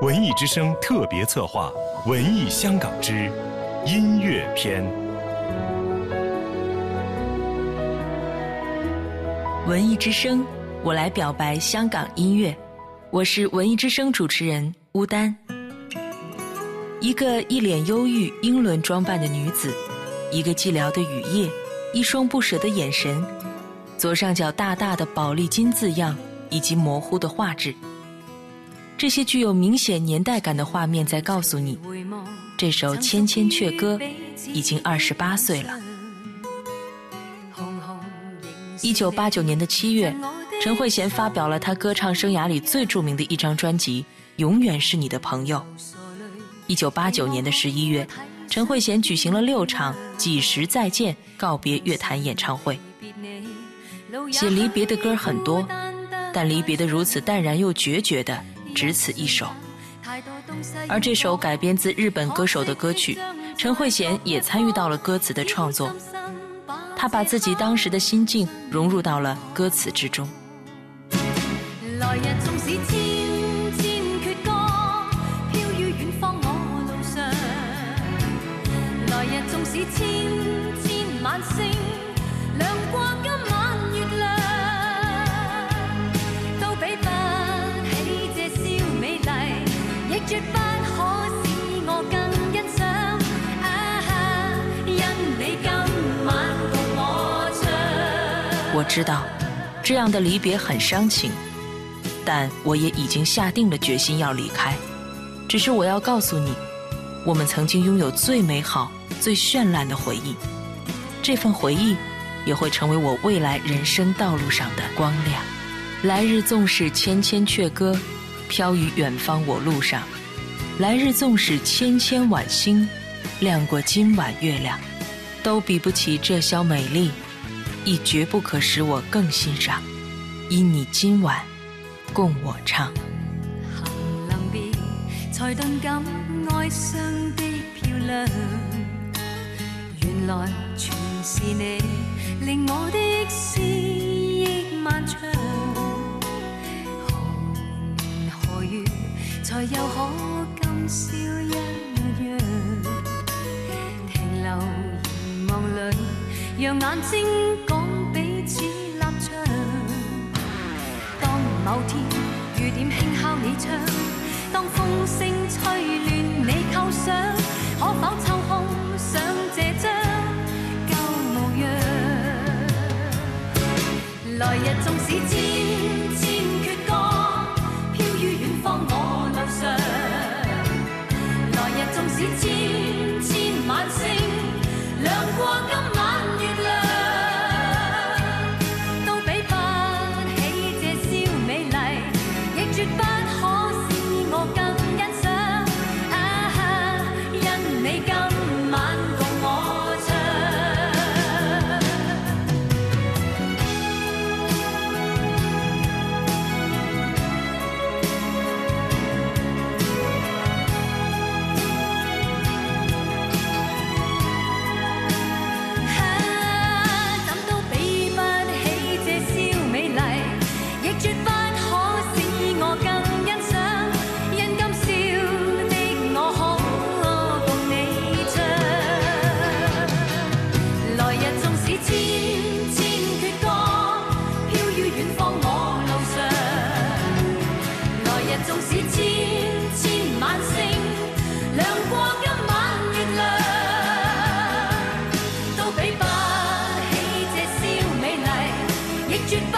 文艺之声特别策划《文艺香港之音乐篇》。文艺之声，我来表白香港音乐。我是文艺之声主持人乌丹。一个一脸忧郁、英伦装扮的女子，一个寂寥的雨夜，一双不舍的眼神，左上角大大的宝丽金字样，以及模糊的画质。这些具有明显年代感的画面在告诉你，这首《千千阙歌》已经二十八岁了。一九八九年的七月，陈慧娴发表了她歌唱生涯里最著名的一张专辑《永远是你的朋友》。一九八九年的十一月，陈慧娴举行了六场几时再见告别乐坛演唱会。写离别的歌很多，但离别的如此淡然又决绝的。只此一首，而这首改编自日本歌手的歌曲，陈慧娴也参与到了歌词的创作。她把自己当时的心境融入到了歌词之中。来日纵使千千阙歌，飘于远方我路上。来日纵使千千晚星，亮过今晚我知道，这样的离别很伤情，但我也已经下定了决心要离开。只是我要告诉你，我们曾经拥有最美好、最绚烂的回忆，这份回忆也会成为我未来人生道路上的光亮。来日纵使千千阙歌，飘于远方我路上。来日纵使千千晚星，亮过今晚月亮，都比不起这宵美丽，亦绝不可使我更欣赏。因你今晚共我唱。行别，才顿感哀伤的漂亮。原来全是你，令我的思忆漫长。何年何月，才又可？今宵一样，停留凝望里，让眼睛雨点轻敲你窗，当风声吹乱你构想，可否抽空想这张旧模样？来日纵使千千阙歌，飘于远方我路上。来日纵使千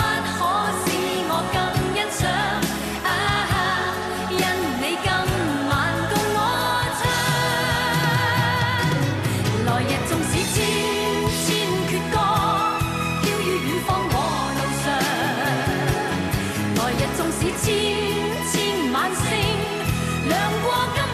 不可使我更欣赏，啊！因你今晚共我唱，来日纵使千千阙歌，飘于远方我路上。来日纵使千千晚星，亮过今。